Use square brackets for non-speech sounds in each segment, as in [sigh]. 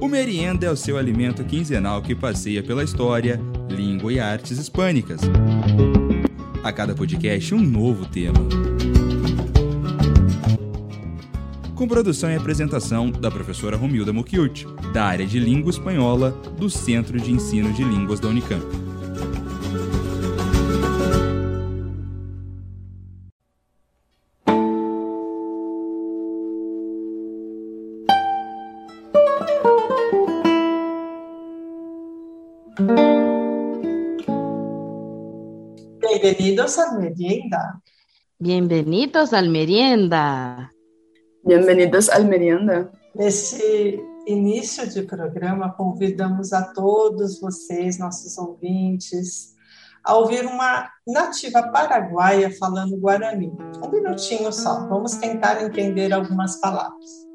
O merienda é o seu alimento quinzenal que passeia pela história, língua e artes hispânicas. A cada podcast, um novo tema. Com produção e apresentação da professora Romilda Mucchiuti, da área de Língua Espanhola do Centro de Ensino de Línguas da Unicamp. Bienvenidos al merienda. Bienvenidos al merienda. Bienvenidos al merienda. Nesse início de programa, convidamos a todos vocês, nossos ouvintes, a ouvir uma nativa paraguaia falando guarani. Um minutinho só, vamos tentar entender algumas palavras.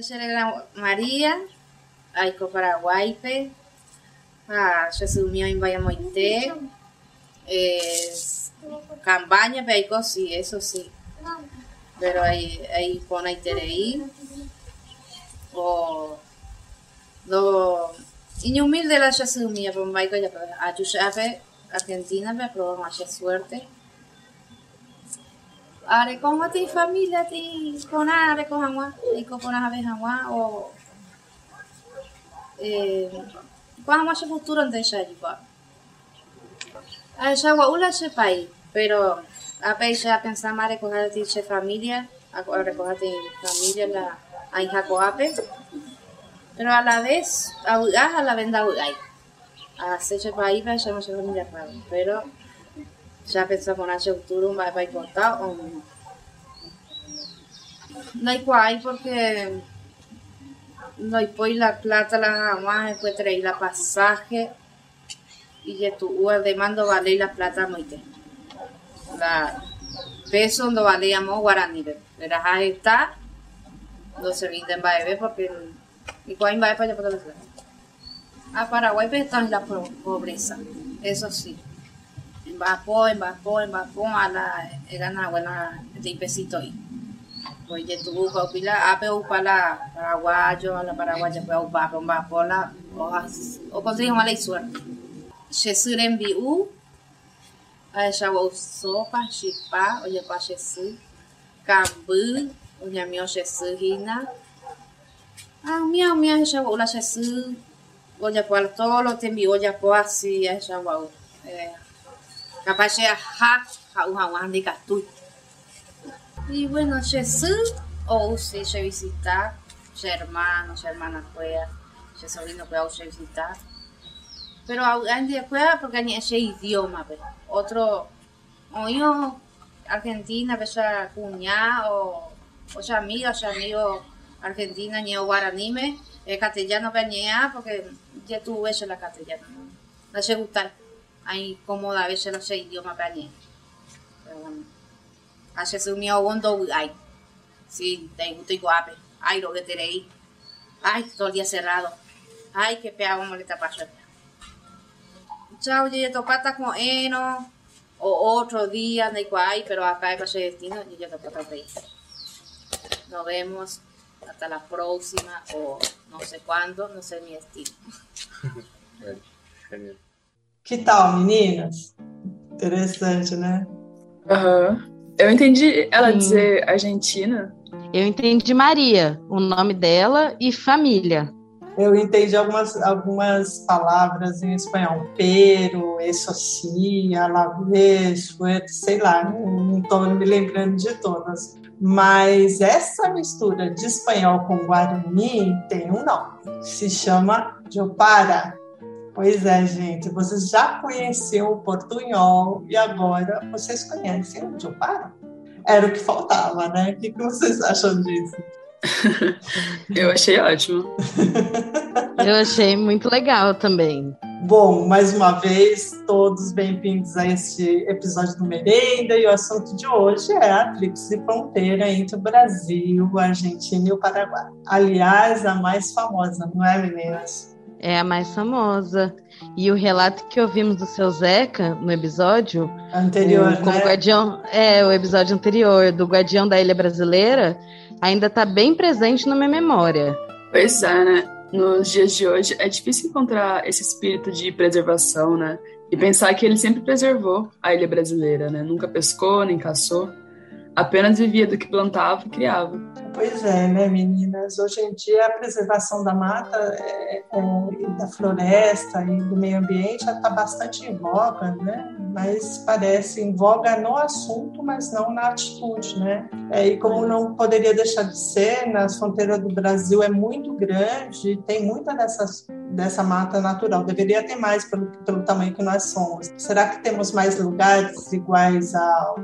Yerela María, Aiko Paraguaype, a Yasumión Bayamoite, Cambaña, Aiko sí, eso sí. Pero ahí, ahí pone Itereí. O. Do. Iñumil de la Yasumia, pues, Bombaico, ya, Ayushape, Argentina, me probó mucha suerte. Are con a ti familia, ti con are con agua, y con aves agua, o. eh con agua se futuro antes ya igual. A esa agua ula se pai, pero a peixe a pensar más recoger ti se familia, a recoger ti familia la a hija coape. Pero a la vez a a la venda ugai. A se se pai va se se familia pero já pensamos na futuro vai vai contar ou não. No hay cual porque no hay pues la plata la jamás después traer la pasaje. Y ya tu de mando vale la plata que la peso no valíamos guaraní. Pero ahí está. No se vinden bebé porque y cuál va para allá para a Paraguay está en la pobreza. Eso sí. Embapó, embapó, embapó a la gana buena de pesito ahí. Pues ya tuvo que pila, a peu para paraguayo, a la paraguaya peu embapó, embapó la, o conseguimos mala suerte. Jesus enviou, a essa sopa, chipa, olha para Jesus, cambu, olha meu Jesus hina. Ah, minha, minha, essa olha Jesus, olha para todo, tem olha para assim, essa é, capaz de ja, ja, un jaguán de catuy. Y bueno, Jesús, o si se visita, su hermano, su hermana pueda, su sobrino pueda se visitar. Pero antes pueda porque ni ese idioma, pero otro, o yo, Argentina, esa cuñada, o, o su amiga, o su amigo Argentina, ni o guaranime, el castellano venía porque ya tuve eso la castellano, no, no se gustar hay como a veces los seis idiomas para mí. Pero bueno, hace su mío hondo, ay, sí, te gusta y guape, ay, lo que tenéis, ay, todo el día cerrado, ay, qué pea, cómo le tapa Chao, yo topata como eno, o otro día, no hay cual, pero acá hay paseo destino, y yo topata de Nos vemos hasta la próxima, o no sé cuándo, no sé mi destino. [laughs] Genial. Que tal, meninas? Interessante, né? Aham. Uhum. Eu entendi ela Sim. dizer Argentina. Eu entendi Maria, o nome dela e família. Eu entendi algumas, algumas palavras em espanhol. Pero, eso sí, a la vez, sei lá, não estou me lembrando de todas. Mas essa mistura de espanhol com guarani tem um nome. Se chama Jopara. Pois é, gente, vocês já conheciam o portunhol e agora vocês conhecem o Jupara? Era o que faltava, né? O que vocês acham disso? [laughs] Eu achei ótimo. [laughs] Eu achei muito legal também. Bom, mais uma vez, todos bem-vindos a este episódio do Merenda e o assunto de hoje é a tríplice fronteira entre o Brasil, a Argentina e o Paraguai. Aliás, a mais famosa, não é, meninas? É a mais famosa. E o relato que ouvimos do seu Zeca no episódio anterior, o, como né? guardião, é o episódio anterior do Guardião da Ilha Brasileira, ainda está bem presente na minha memória. Pois é, né? Nos dias de hoje é difícil encontrar esse espírito de preservação, né? E pensar que ele sempre preservou a ilha brasileira, né? Nunca pescou nem caçou, apenas vivia do que plantava e criava. Pois é, né, meninas? Hoje em dia a preservação da mata, é, é, da floresta e do meio ambiente está bastante em voga, né? Mas parece em voga no assunto, mas não na atitude, né? É, e como não poderia deixar de ser, nas fronteiras do Brasil é muito grande, tem muita dessas dessa mata natural. Deveria ter mais pelo, pelo tamanho que nós somos. Será que temos mais lugares iguais ao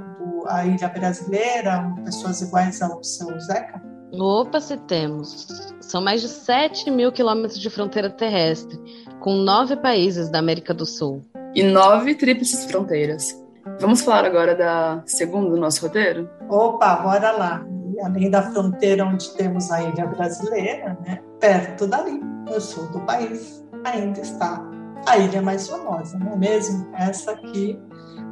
a ilha brasileira, pessoas iguais ao seu Zeca? Opa, se temos. São mais de 7 mil quilômetros de fronteira terrestre, com nove países da América do Sul. E nove tríplices fronteiras. Vamos falar agora da segunda do nosso roteiro? Opa, bora lá. E além da fronteira onde temos a ilha brasileira, né, perto dali, no sul do país, ainda está a ilha mais famosa, não é mesmo? Essa aqui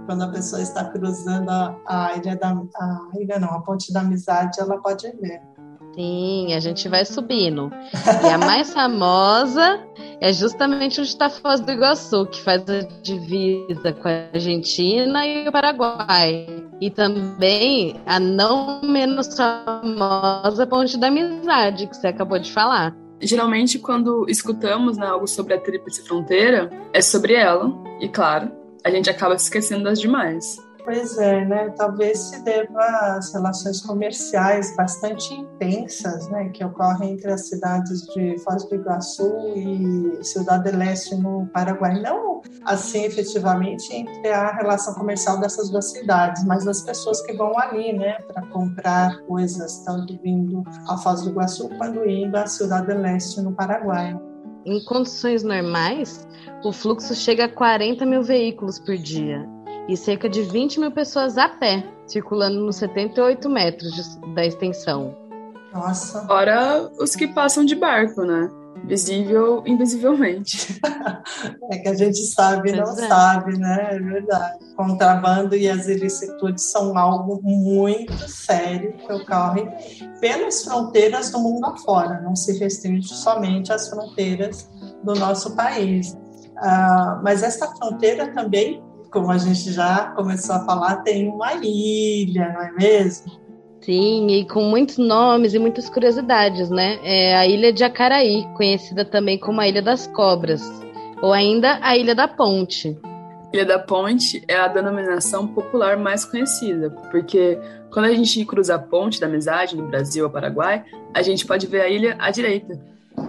quando a pessoa está cruzando a, a ilha da a ilha não, a ponte da amizade, ela pode ver. Sim, a gente vai subindo. E a mais famosa é justamente onde está Foz do Iguaçu, que faz a divisa com a Argentina e o Paraguai. E também a não menos famosa Ponte da Amizade, que você acabou de falar. Geralmente, quando escutamos né, algo sobre a Tríplice Fronteira, é sobre ela, e claro, a gente acaba se esquecendo das demais. Pois é, né? Talvez se deva às relações comerciais bastante intensas, né, que ocorrem entre as cidades de Foz do Iguaçu e Cidade Leste no Paraguai. Não assim efetivamente entre a relação comercial dessas duas cidades, mas das pessoas que vão ali, né, para comprar coisas, tanto vindo a Foz do Iguaçu quanto indo à Cidade Leste no Paraguai. Em condições normais, o fluxo chega a 40 mil veículos por dia e cerca de 20 mil pessoas a pé, circulando nos 78 metros de, da extensão. Nossa. Fora os que passam de barco, né? Visível, invisivelmente. [laughs] é que a gente sabe e não é. sabe, né? É verdade. Contrabando e as ilicitudes são algo muito sério que ocorre pelas fronteiras do mundo afora, não se restringe somente às fronteiras do nosso país. Ah, mas essa fronteira também, como a gente já começou a falar, tem uma ilha, não é mesmo? Sim, e com muitos nomes e muitas curiosidades, né? É a Ilha de Acaraí, conhecida também como a Ilha das Cobras, ou ainda a Ilha da Ponte. Ilha da Ponte é a denominação popular mais conhecida, porque quando a gente cruza a ponte da amizade no Brasil ao Paraguai, a gente pode ver a ilha à direita.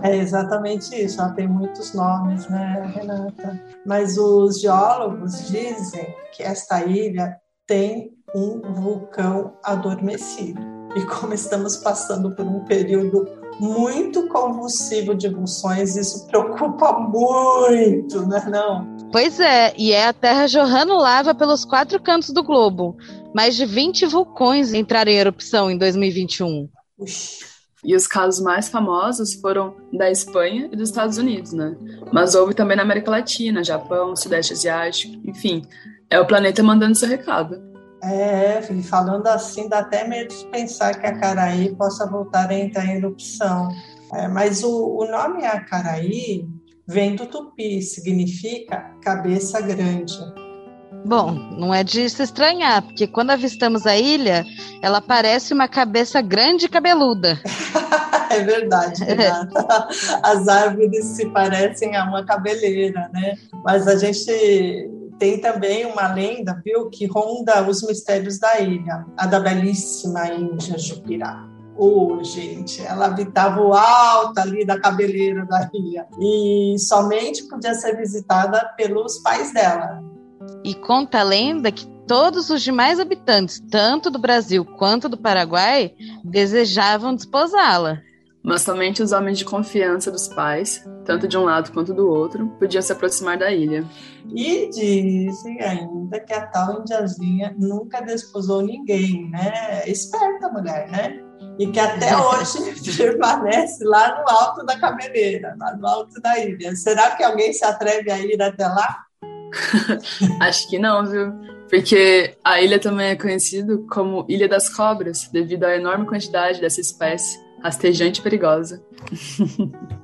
É exatamente isso, ela tem muitos nomes, né, Renata? Mas os geólogos dizem que esta ilha tem um vulcão adormecido. E como estamos passando por um período muito convulsivo de vulções, isso preocupa muito, né? Não? Pois é, e é a Terra jorrando lava pelos quatro cantos do globo. Mais de 20 vulcões entraram em erupção em 2021. Ux. E os casos mais famosos foram da Espanha e dos Estados Unidos, né? Mas houve também na América Latina, Japão, Sudeste Asiático, enfim, é o planeta mandando seu recado. É, falando assim, dá até medo de pensar que a Caraí possa voltar a entrar em erupção. É, mas o, o nome Acaraí vem do tupi, significa cabeça grande. Bom, não é de se estranhar, porque quando avistamos a ilha, ela parece uma cabeça grande e cabeluda. [laughs] é verdade, [laughs] Renata. As árvores se parecem a uma cabeleira, né? Mas a gente tem também uma lenda, viu, que ronda os mistérios da ilha, a da belíssima Índia Jupirá. Oh, gente, ela habitava o alto ali da cabeleira da ilha e somente podia ser visitada pelos pais dela. E conta a lenda que todos os demais habitantes, tanto do Brasil quanto do Paraguai, desejavam desposá-la. Mas somente os homens de confiança dos pais, tanto de um lado quanto do outro, podiam se aproximar da ilha. E dizem ainda que a tal indiazinha nunca desposou ninguém, né? Esperta mulher, né? e que até [laughs] hoje [laughs] permanece lá no alto da cabeleira, lá no alto da ilha. Será que alguém se atreve a ir até lá? [laughs] Acho que não, viu? Porque a ilha também é conhecida como Ilha das Cobras, devido à enorme quantidade dessa espécie rastejante e perigosa.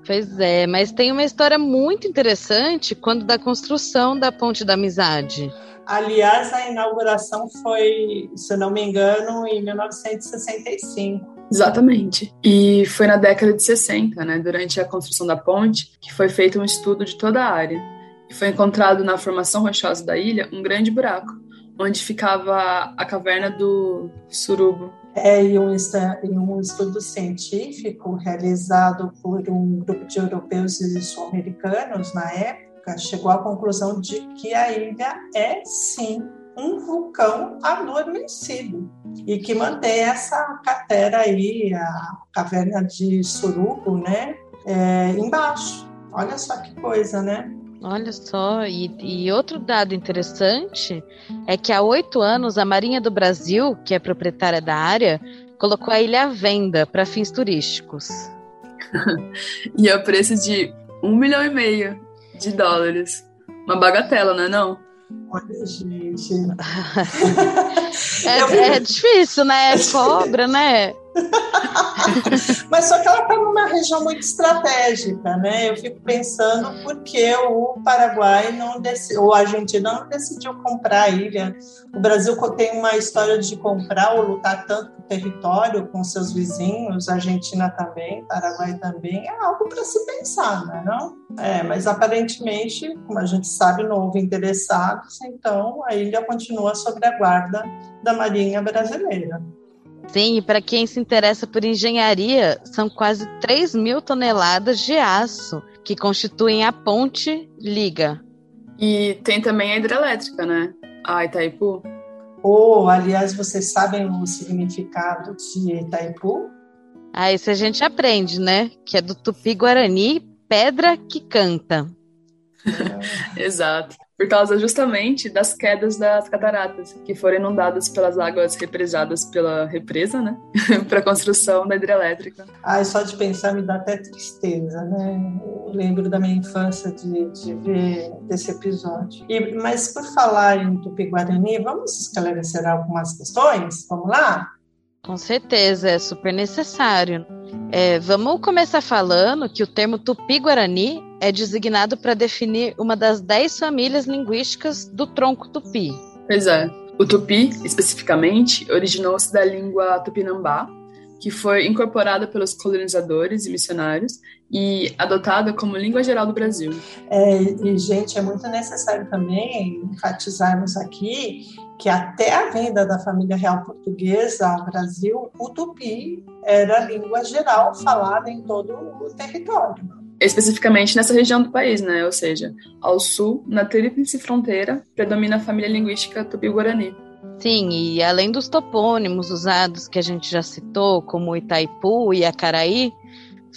Pois é, mas tem uma história muito interessante quando da construção da Ponte da Amizade. Aliás, a inauguração foi, se não me engano, em 1965. Exatamente. E foi na década de 60, né, durante a construção da ponte, que foi feito um estudo de toda a área. E foi encontrado na formação rochosa da ilha um grande buraco, onde ficava a caverna do Surubo. É, em um estudo científico realizado por um grupo de europeus e sul-americanos na época, chegou à conclusão de que a ilha é sim um vulcão adormecido e que mantém essa cratera aí, a caverna de Surubo, né, é, embaixo. Olha só que coisa, né? Olha só, e, e, outro dado interessante é que há oito anos a Marinha do Brasil, que é proprietária da área, colocou a ilha à venda para fins turísticos. [laughs] e a preço de um milhão e meio de dólares. Uma bagatela, não é não? Olha, gente. [laughs] é, é, difícil, né? É [laughs] cobra, né? [laughs] Mas só que ela está numa região muito estratégica, né? Eu fico pensando por que o Paraguai não decidiu, ou a Argentina não decidiu comprar a ilha. O Brasil tem uma história de comprar ou lutar tanto por território com seus vizinhos, Argentina também, Paraguai também, é algo para se pensar, né? Não? É, mas aparentemente, como a gente sabe, não houve interessados, então a ilha continua sob a guarda da Marinha Brasileira. Sim, e para quem se interessa por engenharia, são quase 3 mil toneladas de aço que constituem a ponte liga. E tem também a hidrelétrica, né? A Itaipu. Oh, aliás, vocês sabem o significado de Itaipu? Ah, isso a gente aprende, né? Que é do tupi-guarani, pedra que canta. É. [laughs] Exato por causa justamente das quedas das cataratas, que foram inundadas pelas águas represadas pela represa, né, [laughs] para a construção da hidrelétrica. Ai, só de pensar me dá até tristeza, né? Eu lembro da minha infância de, de ver desse episódio. E, mas por falar em Tupi-Guarani, vamos esclarecer algumas questões? Vamos lá? Com certeza, é super necessário. É, vamos começar falando que o termo tupi-guarani é designado para definir uma das dez famílias linguísticas do tronco tupi. Pois é. O tupi, especificamente, originou-se da língua tupinambá, que foi incorporada pelos colonizadores e missionários e adotada como língua geral do Brasil. É, e, gente, é muito necessário também enfatizarmos aqui que até a vinda da família real portuguesa ao Brasil, o tupi era a língua geral falada em todo o território especificamente nessa região do país, né? Ou seja, ao sul, na tríplice fronteira, predomina a família linguística tupi-guarani. Sim, e além dos topônimos usados que a gente já citou, como Itaipu e Acaraí,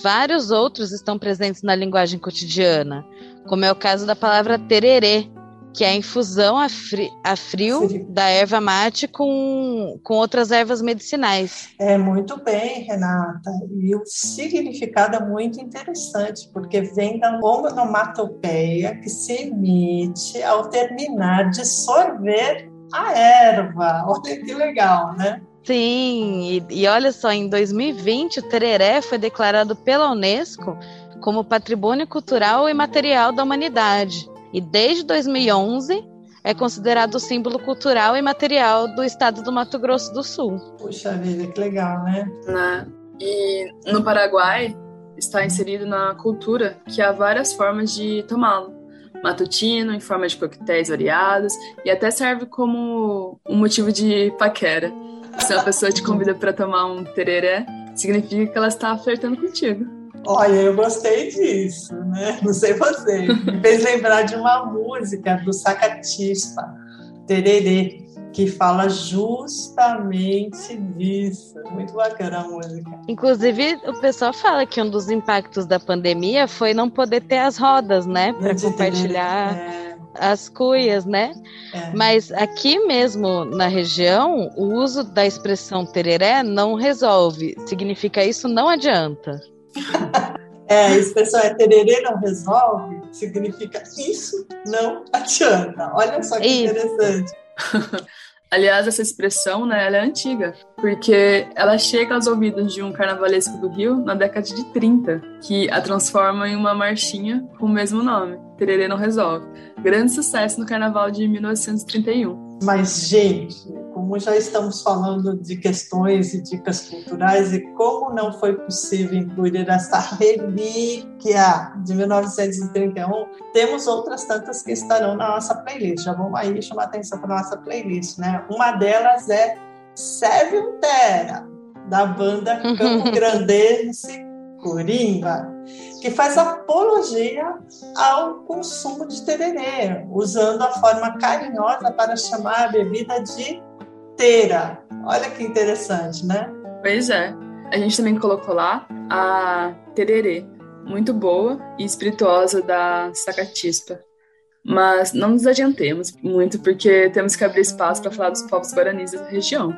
vários outros estão presentes na linguagem cotidiana, como é o caso da palavra tererê, que é a infusão a, fri a frio Sim. da erva mate com, com outras ervas medicinais. É muito bem, Renata. E o significado é muito interessante, porque vem da onomatopeia que se emite ao terminar de sorver a erva. [laughs] Olha que legal, né? Sim, e, e olha só, em 2020 o tereré foi declarado pela Unesco como Patrimônio Cultural e Material da Humanidade e desde 2011 é considerado o símbolo cultural e material do estado do Mato Grosso do Sul. Puxa vida, que legal, né? né? E no Paraguai está inserido na cultura que há várias formas de tomá-lo. Matutino, em forma de coquetéis variados, e até serve como um motivo de paquera. Se uma pessoa te convida para tomar um tereré, significa que ela está flertando contigo. Olha, eu gostei disso, né? [laughs] Não sei você. Me fez lembrar de uma música do Sacatispa, Tererê, que fala justamente disso. Muito bacana a música. Inclusive, o pessoal fala que um dos impactos da pandemia foi não poder ter as rodas, né? Para compartilhar. É as cuias, né? É. Mas aqui mesmo na região, o uso da expressão tereré não resolve. Significa isso não adianta. [laughs] É, a expressão é tererê não resolve, significa isso não adianta. Olha só que Isso. interessante. [laughs] Aliás, essa expressão, né, ela é antiga, porque ela chega aos ouvidos de um carnavalesco do Rio na década de 30, que a transforma em uma marchinha com o mesmo nome, Tererê Não Resolve. Grande sucesso no carnaval de 1931. Mas, gente, como já estamos falando de questões e dicas culturais, e como não foi possível incluir essa relíquia de 1931, temos outras tantas que estarão na nossa playlist. Já vamos aí chamar atenção para a nossa playlist, né? Uma delas é Sérvio Terra, da banda Campo [laughs] Grandense Corimba, que faz apologia ao consumo de tererê, usando a forma carinhosa para chamar a bebida de teira. Olha que interessante, né? Pois é. A gente também colocou lá a Tererê, muito boa e espirituosa da Sacatispa. Mas não nos adiantemos muito, porque temos que abrir espaço para falar dos povos guaranis da região.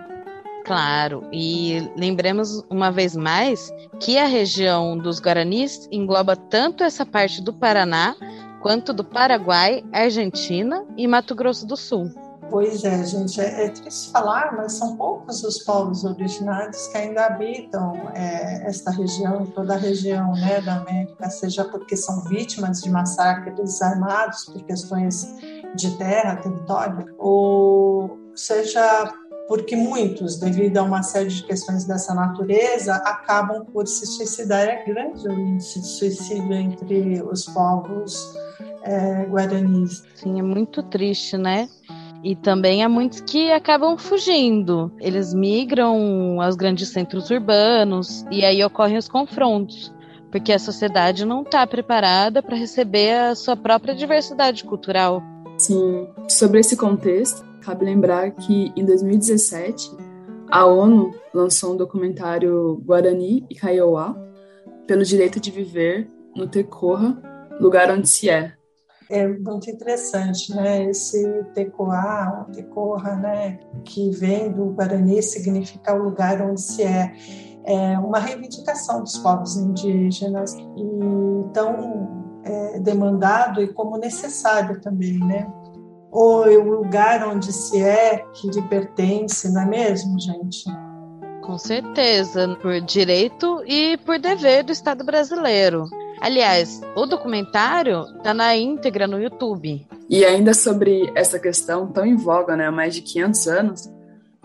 Claro, e lembremos uma vez mais que a região dos Guaranis engloba tanto essa parte do Paraná quanto do Paraguai, Argentina e Mato Grosso do Sul. Pois é, gente, é, é triste falar, mas são poucos os povos originários que ainda habitam é, esta região toda a região né, da América, seja porque são vítimas de massacres armados por questões de terra, território, ou seja porque muitos, devido a uma série de questões dessa natureza, acabam por se suicidar. É grande o índice de suicídio entre os povos é, guaranis. Sim, é muito triste, né? E também há muitos que acabam fugindo. Eles migram aos grandes centros urbanos e aí ocorrem os confrontos, porque a sociedade não está preparada para receber a sua própria diversidade cultural. Sim, sobre esse contexto, cabe lembrar que em 2017 a ONU lançou um documentário Guarani e Kaiowá pelo direito de viver no Tecorra, lugar onde se é. É muito interessante, né? Esse Tecoá, Tecorra, né? Que vem do Guarani significa o lugar onde se é. É uma reivindicação dos povos indígenas e tão é, demandado e como necessário também, né? ou o lugar onde se é que lhe pertence, não é mesmo, gente? Com certeza, por direito e por dever do Estado brasileiro. Aliás, o documentário está na íntegra no YouTube. E ainda sobre essa questão tão em voga, né, há mais de 500 anos,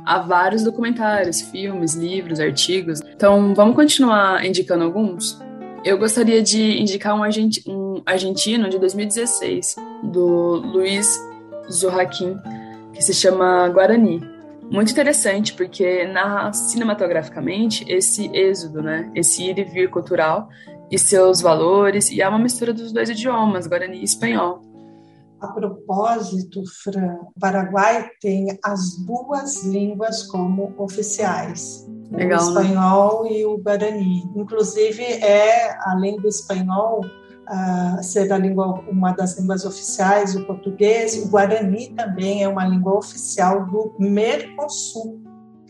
há vários documentários, filmes, livros, artigos. Então, vamos continuar indicando alguns? Eu gostaria de indicar um, um argentino de 2016, do Luiz Zohaquim, que se chama Guarani. Muito interessante, porque narra cinematograficamente esse êxodo, né? Esse ir e vir cultural e seus valores, e há uma mistura dos dois idiomas, Guarani e espanhol. A propósito, Fran, o Paraguai tem as duas línguas como oficiais. Legal, o espanhol né? e o guarani. Inclusive, é, além do espanhol, uh, ser a língua, uma das línguas oficiais, o português, o guarani também é uma língua oficial do Mercosul.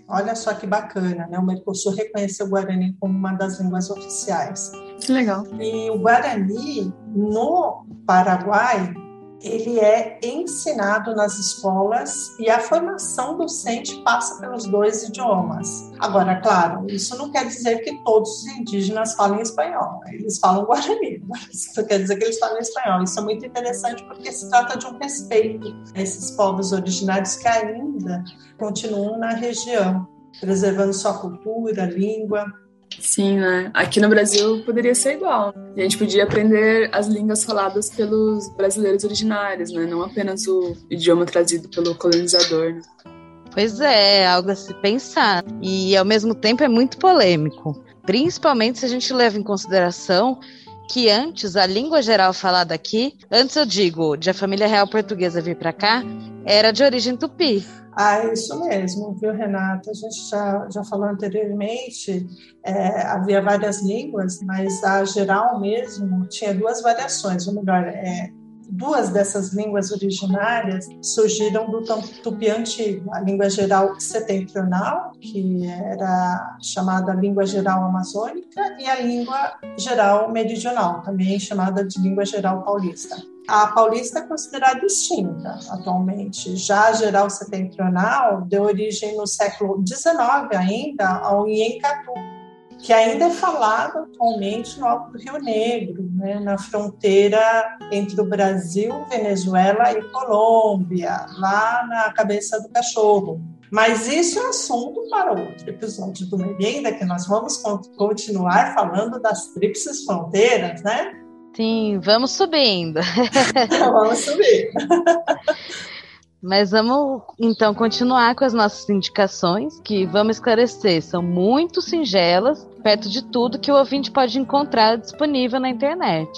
Olha só que bacana, né? O Mercosul reconheceu o Guarani como uma das línguas oficiais. Que legal. E o Guarani, no Paraguai, ele é ensinado nas escolas e a formação docente passa pelos dois idiomas. Agora, claro, isso não quer dizer que todos os indígenas falem espanhol, né? eles falam guarani, isso não quer dizer que eles falam espanhol. Isso é muito interessante porque se trata de um respeito a esses povos originários que ainda continuam na região, preservando sua cultura, língua. Sim, né? Aqui no Brasil poderia ser igual. A gente podia aprender as línguas faladas pelos brasileiros originários, né? Não apenas o idioma trazido pelo colonizador. Né? Pois é, algo a se pensar. E ao mesmo tempo é muito polêmico. Principalmente se a gente leva em consideração que antes a língua geral falada aqui, antes eu digo, de a família real portuguesa vir para cá, era de origem tupi. Ah, isso mesmo, viu, Renata? A gente já, já falou anteriormente, é, havia várias línguas, mas a geral mesmo tinha duas variações, ou melhor, é, duas dessas línguas originárias surgiram do tupi antigo, a língua geral setentrional, que era chamada língua geral amazônica, e a língua geral meridional, também chamada de língua geral paulista. A paulista é considerada extinta atualmente. Já a geral setentrional deu origem no século XIX ainda ao Inhencatu, que ainda é falado atualmente no Alto do Rio Negro, né, na fronteira entre o Brasil, Venezuela e Colômbia, lá na cabeça do cachorro. Mas isso é assunto para outro episódio do Merenda, que nós vamos continuar falando das tríplices fronteiras, né? Sim, vamos subindo. [laughs] vamos subir. [laughs] Mas vamos então continuar com as nossas indicações, que vamos esclarecer, são muito singelas, perto de tudo que o ouvinte pode encontrar disponível na internet.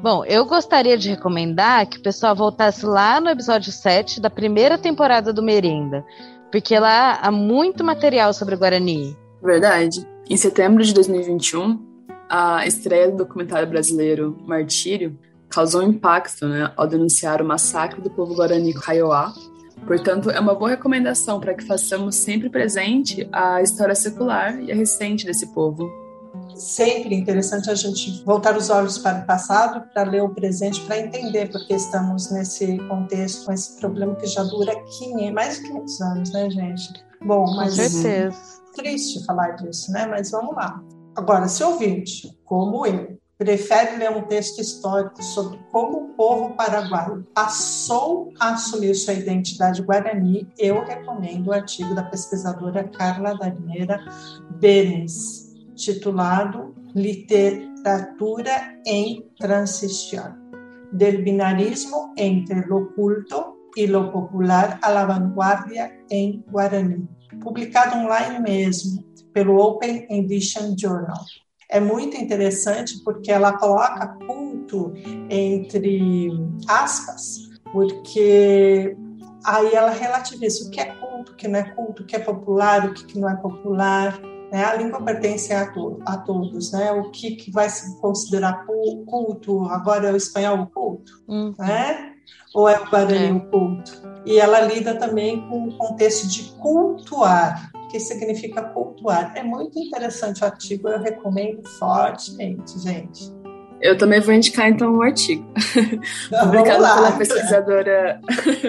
Bom, eu gostaria de recomendar que o pessoal voltasse lá no episódio 7 da primeira temporada do Merenda, porque lá há muito material sobre o Guarani. Verdade. Em setembro de 2021, a estreia do documentário brasileiro Martírio causou impacto né, ao denunciar o massacre do povo guarani Kaiowá. Portanto, é uma boa recomendação para que façamos sempre presente a história secular e a recente desse povo. Sempre interessante a gente voltar os olhos para o passado, para ler o presente, para entender porque estamos nesse contexto, com esse problema que já dura 500, mais de 500 anos, né, gente? Bom, mas. Com certeza. Triste falar disso, né? Mas vamos lá. Agora, se ouvinte, como eu, prefere ler um texto histórico sobre como o povo paraguaio passou a assumir sua identidade guarani, eu recomendo o artigo da pesquisadora Carla Daniela Benes, titulado Literatura em Transição, del binarismo entre lo culto e lo popular a la vanguardia em Guarani, publicado online mesmo pelo Open Edition Journal é muito interessante porque ela coloca culto entre aspas, porque aí ela relativiza o que é culto, o que não é culto, o que é popular, o que não é popular. Né? A língua pertence a, to a todos, né? O que, que vai se considerar culto, agora é o espanhol o culto, uhum. né? Ou é o guarani é. o culto? E ela lida também com o contexto de cultuar, que significa cultuar. É muito interessante o artigo, eu recomendo fortemente, gente. Eu também vou indicar então um artigo [laughs] publicado pela pesquisadora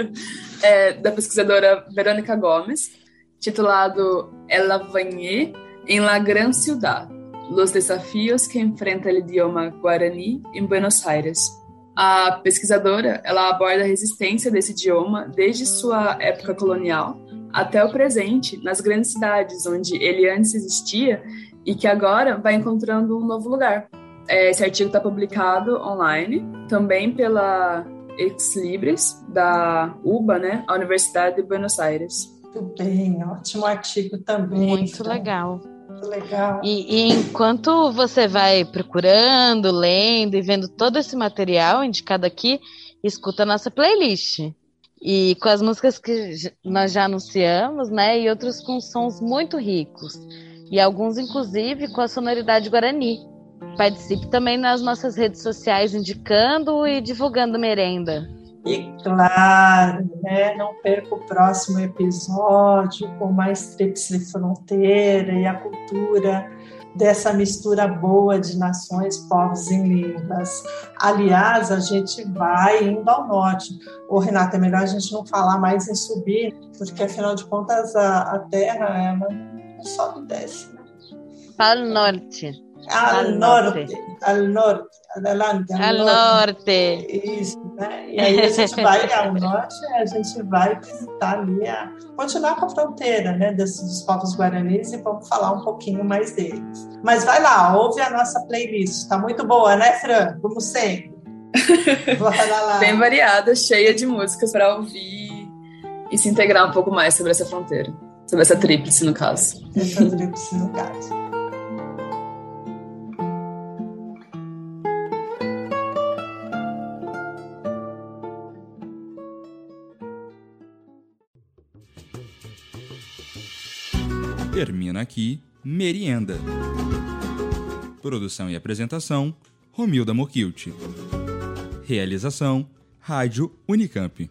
[laughs] é, da pesquisadora Verônica Gomes, titulado Ela Vanhé em La Gran Ciudad: Los desafios que enfrenta o idioma guarani em Buenos Aires. A pesquisadora ela aborda a resistência desse idioma desde sua época colonial até o presente, nas grandes cidades onde ele antes existia e que agora vai encontrando um novo lugar. É, esse artigo está publicado online, também pela Ex Libris, da UBA, né, a Universidade de Buenos Aires. Muito bem, ótimo artigo também. Muito legal. Muito legal. E, e enquanto você vai procurando, lendo e vendo todo esse material indicado aqui, escuta a nossa playlist. E com as músicas que nós já anunciamos, né? E outros com sons muito ricos. E alguns, inclusive, com a sonoridade guarani. Participe também nas nossas redes sociais, indicando e divulgando merenda. E claro, né, não perca o próximo episódio com mais Tríplice Fronteira e a cultura dessa mistura boa de nações, povos e línguas. Aliás, a gente vai indo ao norte. O Renata, é melhor a gente não falar mais em subir, porque afinal de contas a, a Terra uma sobe e desce. Para o norte. Al, norte. norte. Al norte. Adelante. Al, al norte. norte. Isso, né? E aí a gente vai ao [laughs] norte, a gente vai visitar ali, a, continuar com a fronteira, né, desses dos povos guaranis e vamos falar um pouquinho mais deles. Mas vai lá, ouve a nossa playlist, está muito boa, né, Fran? Como sempre. [laughs] Bem variada, cheia de músicas para ouvir e se integrar um pouco mais sobre essa fronteira, sobre essa tríplice no caso. Essa tríplice no caso. Termina aqui Merienda. Produção e apresentação: Romilda Mokilt. Realização: Rádio Unicamp.